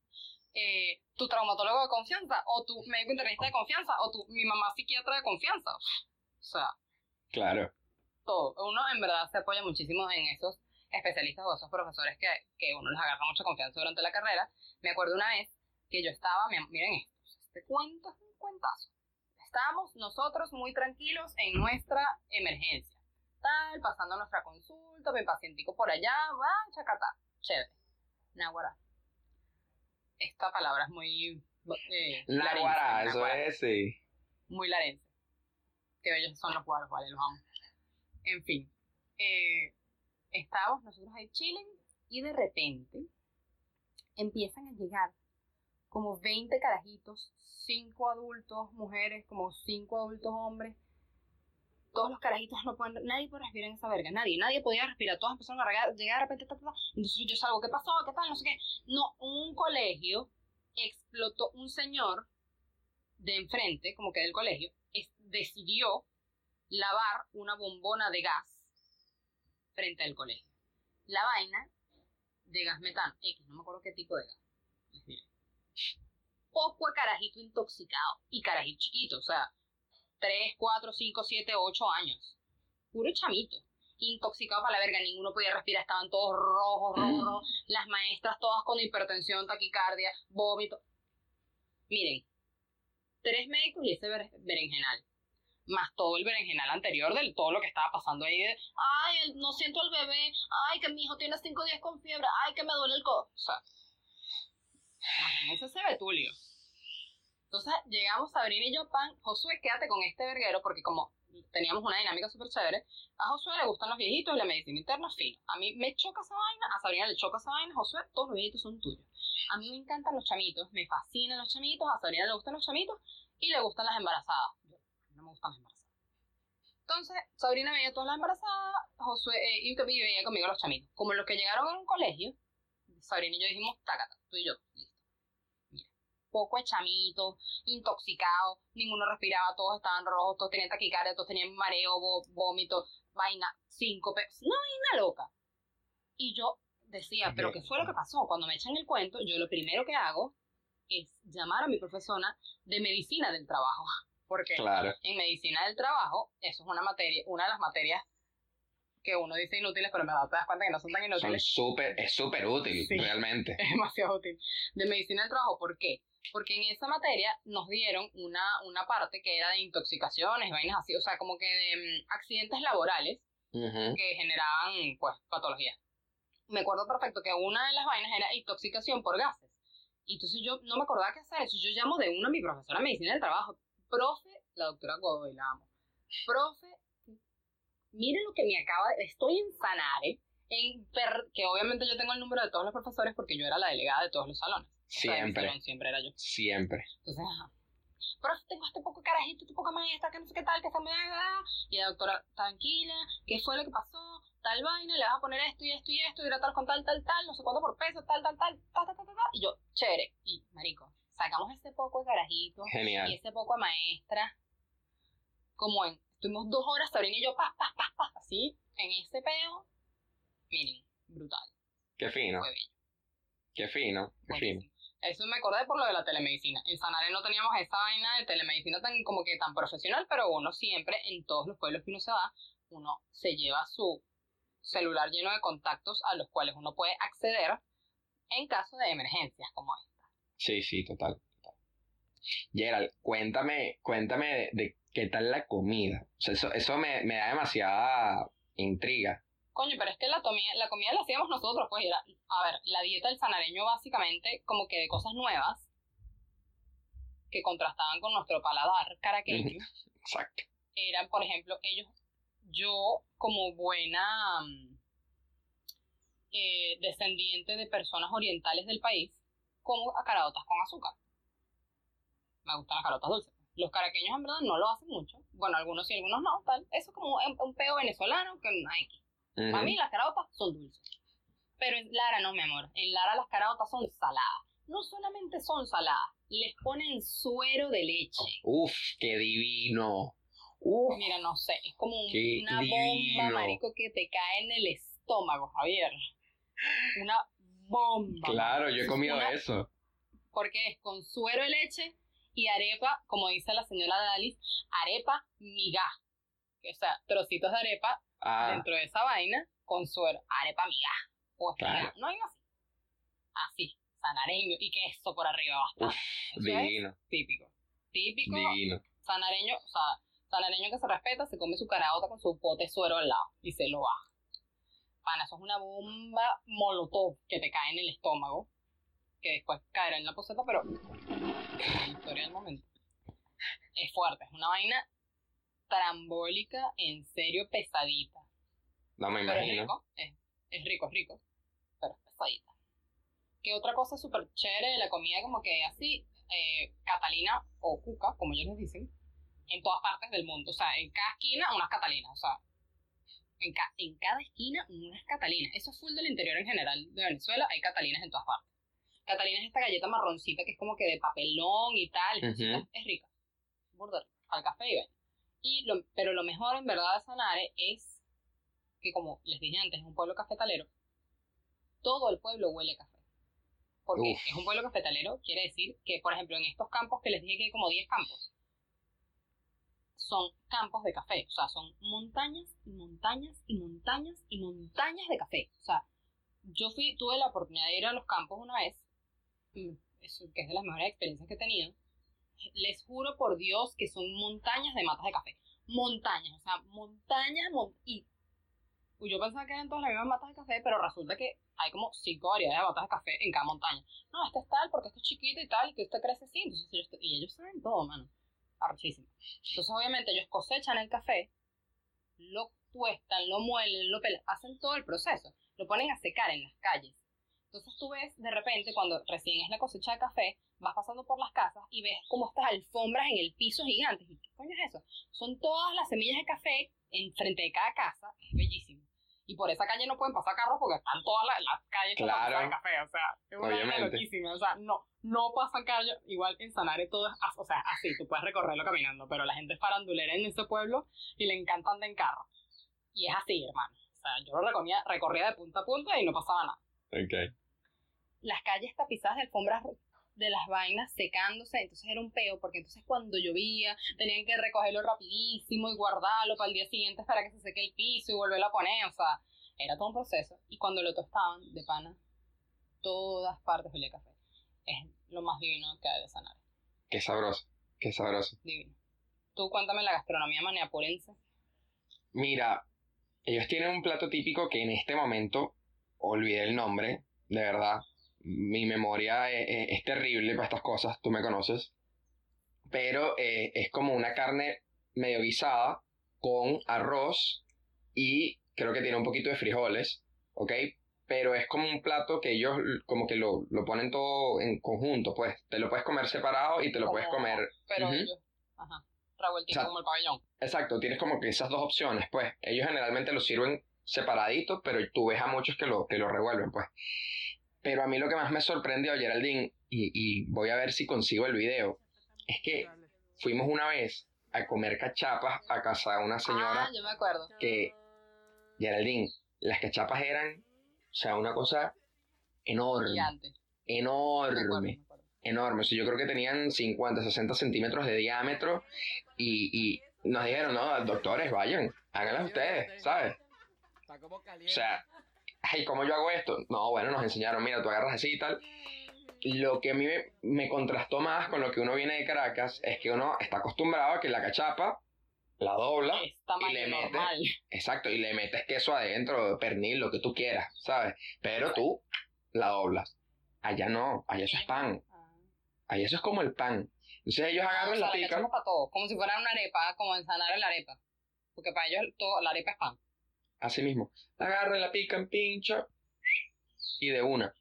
eh, tu traumatólogo de confianza, o tu médico internista de confianza, o tu, mi mamá psiquiatra de confianza. O sea, Claro, todo. Uno en verdad se apoya muchísimo en esos especialistas o esos profesores que, que uno les agarra mucha confianza durante la carrera. Me acuerdo una vez que yo estaba, mi- miren esto, este cuento es un cuentazo. Estábamos nosotros muy tranquilos en nuestra emergencia. Tal, pasando nuestra consulta, mi pacientico por allá, va, chacata, chévere. Naguará. Esta palabra es muy... Eh, eso es, sí. muy larense. Qué bellos son los guaros, vale, los amo. En fin, eh, estábamos nosotros ahí chilling y de repente empiezan a llegar como 20 carajitos, 5 adultos mujeres, como 5 adultos hombres. Todos los carajitos no pueden, nadie puede respirar en esa verga, nadie, nadie podía respirar, todos empezaron a regar- llegar de repente, entonces yo salgo, ¿qué pasó? ¿Qué tal? No sé qué. No, un colegio explotó, un señor de enfrente, como que del colegio, decidió lavar una bombona de gas frente al colegio. La vaina de gas metano, X, no me acuerdo qué tipo de gas. les diré. Poco de carajito intoxicado y carajito chiquito, o sea, 3, 4, 5, 7, 8 años. Puro chamito. Intoxicado para la verga, ninguno podía respirar, estaban todos rojos, rojos, rojos. Las maestras todas con hipertensión, taquicardia, vómito. Miren, tres médicos y ese ber- berenjenal. Más todo el berenjenal anterior de todo lo que estaba pasando ahí de, ay, no siento al bebé, ay, que mi hijo tiene cinco días con fiebre, ay, que me duele el codo. O sea, ese se ve Tulio. Entonces llegamos Sabrina y yo, pan, Josué, quédate con este verguero, porque como teníamos una dinámica súper chévere, a Josué le gustan los viejitos y la medicina interna fino. A mí me choca esa vaina, a Sabrina le choca esa vaina, Josué, todos los viejitos son tuyos. A mí me encantan los chamitos, me fascinan los chamitos, a Sabrina le gustan los chamitos y le gustan las embarazadas. Yo, no me gustan las embarazadas. Entonces, Sabrina veía todas las embarazadas, Josué eh, y que veía conmigo los chamitos. Como los que llegaron a un colegio, Sabrina y yo dijimos, tácata, tú y yo, poco de chamitos, intoxicados, ninguno respiraba, todos estaban rojos, todos tenían taquicardia, todos tenían mareo, vó- vómito, vaina, síncope, una vaina loca. Y yo decía, pero ¿qué fue lo que pasó? Cuando me echan el cuento, yo lo primero que hago es llamar a mi profesora de medicina del trabajo. (laughs) Porque Claro. en medicina del trabajo, eso es una materia, una de las materias que uno dice inútiles, pero en verdad te das cuenta que no son tan Son inútiles. súper, es súper útil, Sí. realmente. (laughs) Es demasiado útil. De medicina del trabajo, ¿por qué? Porque en esa materia nos dieron una, una parte que era de intoxicaciones, vainas así, o sea, como que de mm, accidentes laborales que generaban, pues, patologías. Me acuerdo perfecto que una de las vainas era intoxicación por gases. Y entonces yo no me acordaba qué hacer. Entonces yo llamo de una a mi profesora de medicina del trabajo. Profe, la doctora Godoy, la amo. Profe, miren lo que me acaba de... Estoy en Sanare, en per- que obviamente yo tengo el número de todos los profesores porque yo era la delegada de todos los salones. Siempre, salón siempre era yo. siempre. Entonces, ajá. pero tengo este poco carajito, este poco maestra, que no sé qué tal, que se me haga. Y la doctora, tranquila, ¿qué fue lo que pasó? Tal vaina, le vas a poner esto y esto y esto, hidratar con tal, tal, tal, no sé cuánto por peso, tal, tal, tal, tal, tal, tal, tal. Y yo, chévere. Y, marico, sacamos ese poco de carajito y Genial. ese poco de maestra. Como en, estuvimos dos horas, Sabrina y yo, pa, pa, pa, pa, así, en ese peo. Miren, brutal, Qué fino, fue bello. qué fino, qué fino. Eso me acordé por lo de la telemedicina. En Sanare no teníamos esa vaina de telemedicina tan como que tan profesional, pero uno siempre, en todos los pueblos que uno se va, uno se lleva su celular lleno de contactos a los cuales uno puede acceder en caso de emergencias como esta. Sí, sí, total. Gerald, cuéntame, cuéntame de, de qué tal la comida. O sea, eso, eso me, me da demasiada intriga. Coño, pero es que la, comida la comida la hacíamos nosotros, pues era, a ver, la dieta del sanareño básicamente como que de cosas nuevas que contrastaban con nuestro paladar caraqueño. Exacto. eran, por ejemplo, ellos, yo como buena mm, eh, descendiente de personas orientales del país, como a caraotas con azúcar. Me gustan las caraotas dulces. Los caraqueños en verdad no lo hacen mucho. Bueno, algunos sí, algunos no, tal. Eso es como un, un peo venezolano que no hay. Para mí las caraotas son dulces. Pero en Lara no, mi amor. En Lara las caraotas son saladas. No solamente son saladas, les ponen suero de leche. Uf, qué divino. Uf, Mira, no sé, es como un- una divino. bomba, marico, que te cae en el estómago, Javier. Una bomba. claro, yo he comido una- eso. Porque es con suero de leche y arepa, como dice la señora Dalis, arepa miga. O sea, trocitos de arepa Ah, dentro de esa vaina con suero. Arepa miga. O Claro. estrellada. No hay así. Así, sanareño y queso por arriba bastante. Divino, típico. Típico divino. sanareño, o sea, sanareño que se respeta, se come su caraota con su pote suero al lado y se lo baja. Pana, eso es una bomba molotov que te cae en el estómago, que después caerá en la poseta, pero la historia del momento. Es fuerte, es una vaina trambólica, en serio pesadita. No me Pero es imagino. rico, es, es rico, es rico, pero es pesadita. ¿Qué otra cosa súper chévere de la comida como que así? Eh, Catalina o Cuca, como ellos les dicen, en todas partes del mundo. O sea, en cada esquina unas Catalinas. O sea, en, ca- en cada esquina unas Catalinas. Eso es full del interior en general de Venezuela. Hay Catalinas en todas partes. Catalina es esta galleta marroncita que es como que de papelón y tal. Ujú. es, es rica. Rica. Al café y vaina. Y lo, pero lo mejor en verdad de Sanare es que como les dije antes, es un pueblo cafetalero, todo el pueblo huele a café. Porque Uf. es un pueblo cafetalero, quiere decir que, por ejemplo, en estos campos que les dije que hay como 10 campos, son campos de café. O sea, son montañas y montañas y montañas y montañas de café. O sea, yo fui, tuve la oportunidad de ir a los campos una vez, eso, que es de las mejores experiencias que he tenido. Les juro por Dios que son montañas de matas de café. Montañas, o sea, montañas, mon- y yo pensaba que eran todas las mismas matas de café, pero resulta que hay como cinco variedades de matas de café en cada montaña. No, este es tal porque este es chiquito y tal, y que este crece así. Y ellos saben todo, mano. Arrechísimo. Entonces, obviamente, ellos cosechan el café, lo tuestan, lo muelen, lo pelan, hacen todo el proceso. Lo ponen a secar en las calles. Entonces tú ves, de repente, cuando recién es la cosecha de café, vas pasando por las casas y ves como estas alfombras en el piso gigantes. ¿Y qué coño es eso? Son todas las semillas de café en frente de cada casa. Es bellísimo. Y por esa calle no pueden pasar carros porque están todas las, las calles con Claro. de café. O sea, es una Obviamente. loquísima. O sea, no, no pasan calles. Igual en Sanare todo es, as- o sea, así. Tú puedes recorrerlo caminando, pero la gente es farandulera en ese pueblo y le encanta andar en carro. Y es así, hermano. O sea, yo lo recorría, recorría de punta a punta y no pasaba nada Ok. las calles tapizadas de alfombras de las vainas secándose, entonces era un peo, porque entonces cuando llovía tenían que recogerlo rapidísimo y guardarlo para el día siguiente para que se seque el piso y volverlo a poner, o sea, era todo un proceso. Y cuando lo tostaban de pana, todas partes olía café. Es lo más divino que hay de sanar, Qué sabroso, qué sabroso. divino. Tú cuéntame la gastronomía maniapurense. Mira, ellos tienen un plato típico que en este momento olvidé el nombre, de verdad. Mi memoria es, es- es terrible para estas cosas, tú me conoces. Pero eh, es como una carne medio guisada con arroz y creo que tiene un poquito de frijoles, ¿ok? pero es como un plato que ellos como que lo, lo ponen todo en conjunto, pues. Te lo puedes comer separado y te lo puedes comer. Pero ellos, ajá, revueltito O sea, como el pabellón. Exacto, tienes como que esas dos opciones, pues. Ellos generalmente lo sirven separadito, pero tú ves a muchos que lo, que lo revuelven, pues. Pero a mí lo que más me sorprendió, Geraldine, y, y voy a ver si consigo el video, es que fuimos una vez a comer cachapas a casa de una señora Ah, yo me acuerdo. que, Geraldine, las cachapas eran, o sea, una cosa enorme, Gigante. Me acuerdo, enorme me acuerdo. enormes. Yo creo que tenían 50, 60 centímetros de diámetro y, y nos dijeron, no, doctores, vayan, háganlas ustedes, ¿sabes? O sea, ay, ¿cómo yo hago esto? No, bueno, nos enseñaron, mira, tú agarras así y tal. Lo que a mí me, me contrastó más con lo que uno viene de Caracas es que uno está acostumbrado a que la cachapa la dobla, tamaño le mete- normal. exacto, y le metes queso adentro, pernil, lo que tú quieras, ¿sabes? Pero tú la doblas. Allá no, allá eso es pan. Ahí eso es como el pan. Entonces ellos Ah, o agarran sea, la la pican. para todo, como si fuera una arepa, como ensanar en la arepa. Porque para ellos todo, la arepa es pan. Así mismo. La agarran, la pican, pincha. Y de una.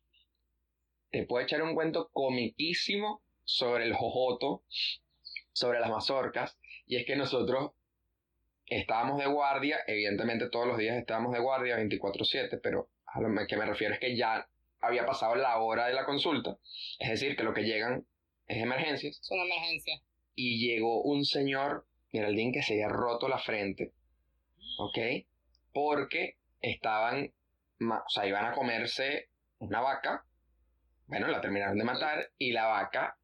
Te puedo echar un cuento comiquísimo sobre el jojoto, sobre las mazorcas. Y es que nosotros estábamos de guardia. Evidentemente todos los días estábamos de guardia 24/7. Pero a lo que me refiero es que ya había pasado la hora de la consulta. Es decir, que lo que llegan es emergencias. Es una emergencia. y llegó un señor, Geraldine, que se había roto la frente, ¿ok? Porque estaban, o sea, iban a comerse una vaca, bueno, la terminaron de matar, y la vaca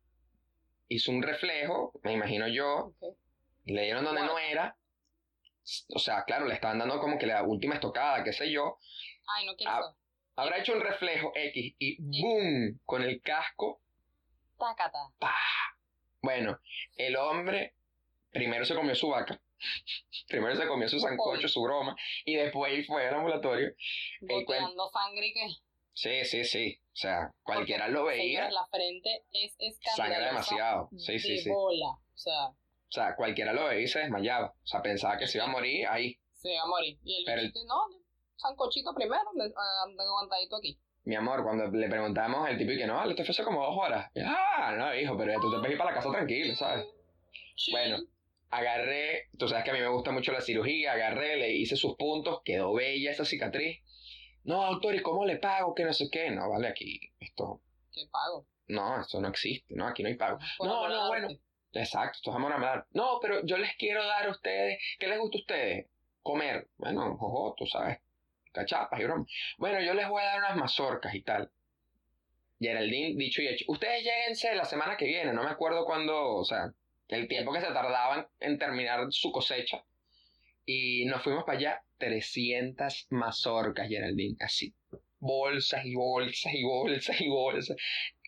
hizo un reflejo, me imagino yo, y le dieron donde no era, o sea, claro, le estaban dando como que la última estocada, qué sé yo, Ay, no quiero Ah. saber. habrá hecho un reflejo X y ¡boom! con el casco Tácata. ¡Pah! Bueno, el hombre primero se comió su vaca, primero se comió su sancocho, su broma, y después fue al ambulatorio. El Goteando sangre y que. Sí, sí, sí. O sea, cualquiera lo veía, Señores, la frente es escandalosa. sangra demasiado. Sí, sí, de sí. bola. O sea, O sea, cualquiera lo veía y se desmayaba. O sea, pensaba que se iba a morir ahí. se va a morir. Y el Pero bichito, no, sancochito primero, ah, aguantadito aquí. Mi amor, cuando le preguntamos, el tipo y que no, esto fue hace como dos horas. Ah, no, hijo, pero ya tú te puedes ir para la casa tranquilo, ¿sabes? Sí. Bueno, agarré, tú sabes que a mí me gusta mucho la cirugía, agarré, le hice sus puntos, quedó bella esa cicatriz. No, doctor, ¿y cómo le pago? Que no sé qué. No, vale, aquí, esto, ¿Qué pago? no, esto no existe, ¿no? Aquí no hay pago. Por No, no, bueno. Exacto, esto es amor a dar. No, pero yo les quiero dar a ustedes, ¿qué les gusta a ustedes? Comer. Bueno, jojo, tú sabes, cachapas y broma. Bueno, yo les voy a dar unas mazorcas y tal. Geraldine, dicho y hecho. Ustedes lléguense la semana que viene, no me acuerdo cuándo, o sea, el tiempo que se tardaban en terminar su cosecha. Y nos fuimos para allá, 300 mazorcas, Geraldine, así. Bolsas y bolsas y bolsas y bolsas.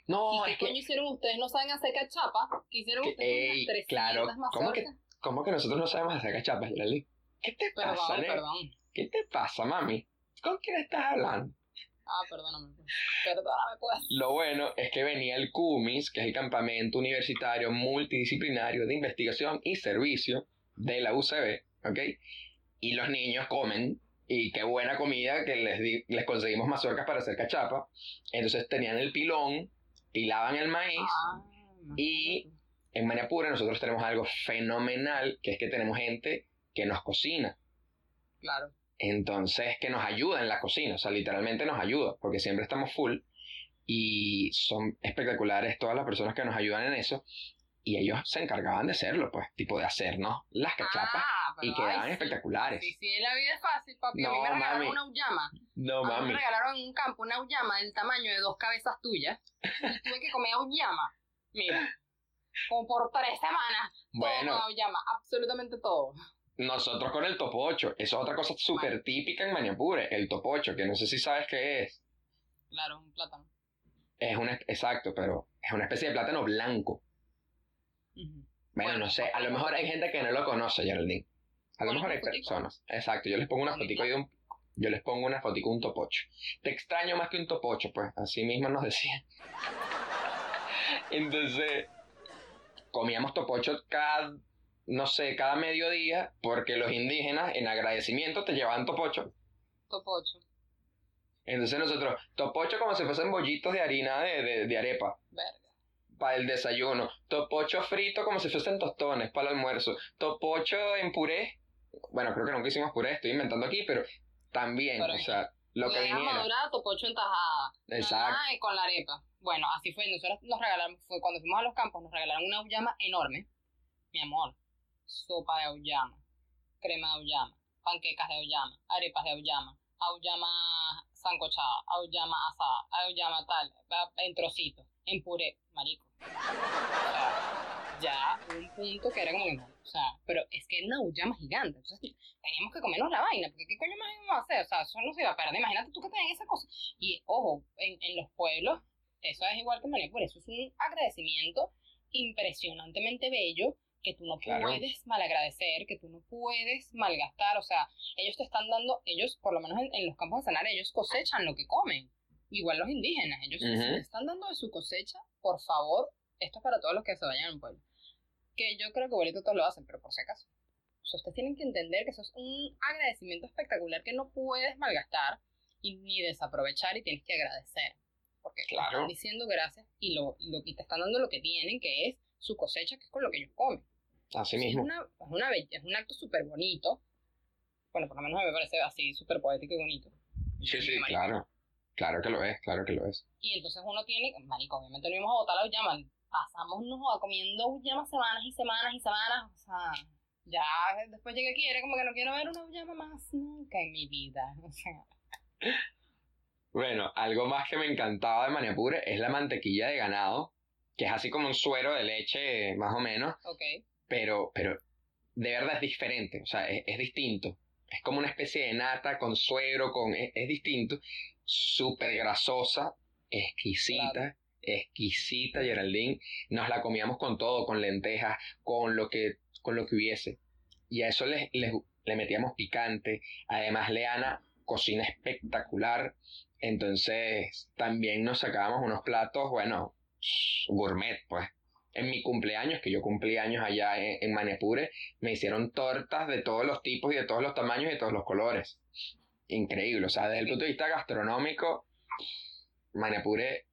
No, ¿Y es qué que coño hicieron ustedes? ¿No saben hacer cachapa? ¿Qué hicieron Que- ustedes ey, las 300 claro, ¿cómo que- mazorcas? ¿Cómo que nosotros no sabemos hacer cachapas, Geraldine? ¿Qué te pasa, Perdón, nene? perdón. ¿Qué te pasa, mami? ¿Con quién estás hablando? Ah, perdóname. Perdóname, pues. Lo bueno es que venía el CUMIS, que es el Campamento Universitario Multidisciplinario de Investigación y Servicio de la UCB, ¿ok? Y los niños comen, y qué buena comida que les, di- les conseguimos mazorcas para hacer cachapa. Entonces tenían el pilón, pilaban el maíz, Ah, Y- en Maniapura nosotros tenemos algo fenomenal, que es que tenemos gente que nos cocina. Claro. Entonces, que nos ayuda en la cocina, o sea, literalmente nos ayuda, porque siempre estamos full y son espectaculares todas las personas que nos ayudan en eso y ellos se encargaban de hacerlo, pues, tipo de hacernos las cachapas Ah, y quedaban ay, espectaculares. Sí, sí, la vida es fácil, papi. a mí No, me regalaron mami. una uyama. No, a mí mami. me regalaron en un campo una uyama del tamaño de dos cabezas tuyas. Y tuve que comer uyama. Mira, como por tres semanas. Bueno, Todo con uyama, absolutamente todo. Nosotros con el topocho, eso es otra cosa súper típica en Maniapure, el topocho, que no sé si sabes qué es. Claro, un plátano. Es una, exacto, pero es una especie de plátano blanco. Bueno, Bueno, no sé, a lo mejor hay gente que no lo conoce, Geraldine. A lo mejor hay fotico. personas. Exacto, yo les pongo una fotico de un yo les pongo una fotico un topocho. Te extraño más que un topocho, pues, así mismo nos decían. (laughs) Entonces, comíamos topocho cada, no sé, cada mediodía, porque los indígenas, en agradecimiento, te llevaban topocho. Topocho. Entonces nosotros, topocho como si fuesen bollitos de harina de, de, de arepa Verga. para el desayuno, topocho frito como si fuesen tostones para el almuerzo, topocho en puré, bueno, creo que nunca hicimos puré, estoy inventando aquí, pero también, Pero o sea, lo que viniera. madurar tu pocho en tajada. Exacto. Ay, con la arepa. Bueno, así fue. Nosotros nos regalaron, fue cuando fuimos a los campos, nos regalaron una auyama enorme. Mi amor, sopa de auyama, crema de auyama, panquecas de auyama, arepas de auyama, auyama sancochada, auyama asada, auyama tal, en trocitos, en puré, marico. Ya un punto que era como que, o sea, pero es que era una auyama gigante, entonces teníamos que comernos la vaina, porque qué coño más íbamos a hacer, o sea, eso no se iba a perder, imagínate tú que tenés esa cosa. Y ojo, en, en los pueblos, eso es igual que en Manipur, eso es un agradecimiento impresionantemente bello que tú no Claro. puedes malagradecer, que tú no puedes malgastar, o sea, ellos te están dando, ellos, por lo menos en, en los campos de sanar, ellos cosechan lo que comen, igual los indígenas, ellos si Ujú. te están dando de su cosecha, por favor, esto es para todos los que se vayan al pueblo, que yo creo que igualito todos lo hacen, pero por si acaso. O sea, ustedes tienen que entender que eso es un agradecimiento espectacular que no puedes malgastar y ni desaprovechar y tienes que agradecer. Porque Claro. están diciendo gracias y, lo, lo, y te están dando lo que tienen, que es su cosecha, que es con lo que ellos comen. Así Es, mismo. una, es, una es un acto súper bonito. Bueno, por lo menos a me parece así, súper poético y bonito. Sí, sí, Marico. claro. Claro que lo es, claro que lo es. Y entonces uno tiene, marico, obviamente no íbamos a botar la llama. Pasamos joda, comiendo llamas semanas y semanas y semanas. O sea, ya después llegué aquí, era como que no quiero ver una llama más nunca en mi vida. (laughs) O sea, Bueno, algo más que me encantaba de Maniapure es la mantequilla de ganado, que es así como un suero de leche, más o menos, ok. Pero, pero de verdad es diferente, o sea, es, es distinto. Es como una especie de nata con suero, con, es, es distinto, súper grasosa, exquisita, exquisita, Geraldine. Nos la comíamos con todo, con lentejas, con lo que, con lo que hubiese. Y a eso le, le, le metíamos picante. Además, Leana cocina espectacular. Entonces, también nos sacábamos unos platos, bueno, gourmet, pues. En mi cumpleaños, que yo cumplí años allá en, en Manipure, me hicieron tortas de todos los tipos y de todos los tamaños y de todos los colores. Increíble, o sea, desde el punto de vista gastronómico, Manipure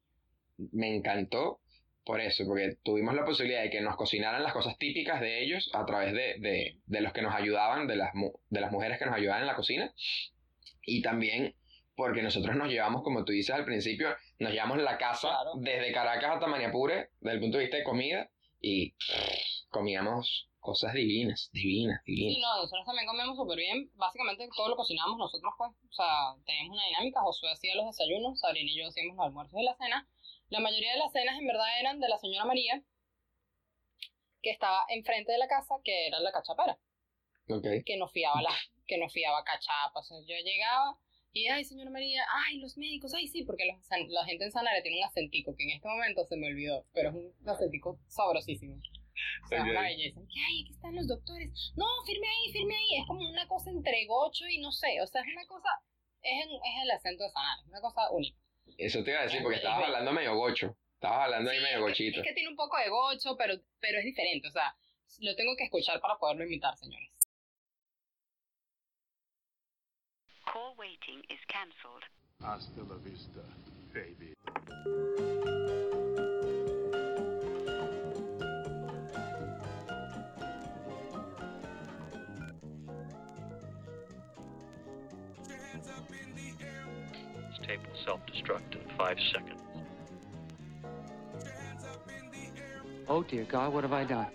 me encantó por eso, porque tuvimos la posibilidad de que nos cocinaran las cosas típicas de ellos a través de, de, de los que nos ayudaban, de las, de las mujeres que nos ayudaban en la cocina, y también porque nosotros nos llevamos, como tú dices al principio, nos llevamos la casa Claro. desde Caracas hasta Maniapure, desde el punto de vista de comida, y pff, comíamos cosas divinas, divinas, Sí, divinas. no, nosotros también comíamos súper bien. Básicamente todo lo cocinábamos nosotros, pues. O sea, teníamos una dinámica. Josué hacía los desayunos, Sabrina y yo hacíamos los almuerzos y la cena. La mayoría de las cenas en verdad eran de la señora María, que estaba enfrente de la casa, que era la cachapera, Ok. que nos fiaba la, que nos fiaba cachapas. O sea, yo llegaba y, ay, señora María, ay, los médicos, ay, sí, porque los la gente en Sanare tiene un acentico, que en este momento se me olvidó, pero es un acentico sabrosísimo. O sea, una belleza. Que, ay, aquí están los doctores. No, firme ahí, firme ahí. Es como una cosa entre gocho y no sé. O sea, es una cosa. Es, en- es el acento de Sanare. Es una cosa única. Eso te iba a decir, porque estabas hablando medio gocho. Estabas hablando ahí medio es que- gochito. Es que tiene un poco de gocho, pero, pero es diferente. O sea, lo tengo que escuchar para poderlo imitar, señores. Call waiting is cancelled. Hasta la vista, baby. Put your hands up in the air. This tape will self-destruct in five seconds. Put your hands up in the air. Oh dear God, what have I done?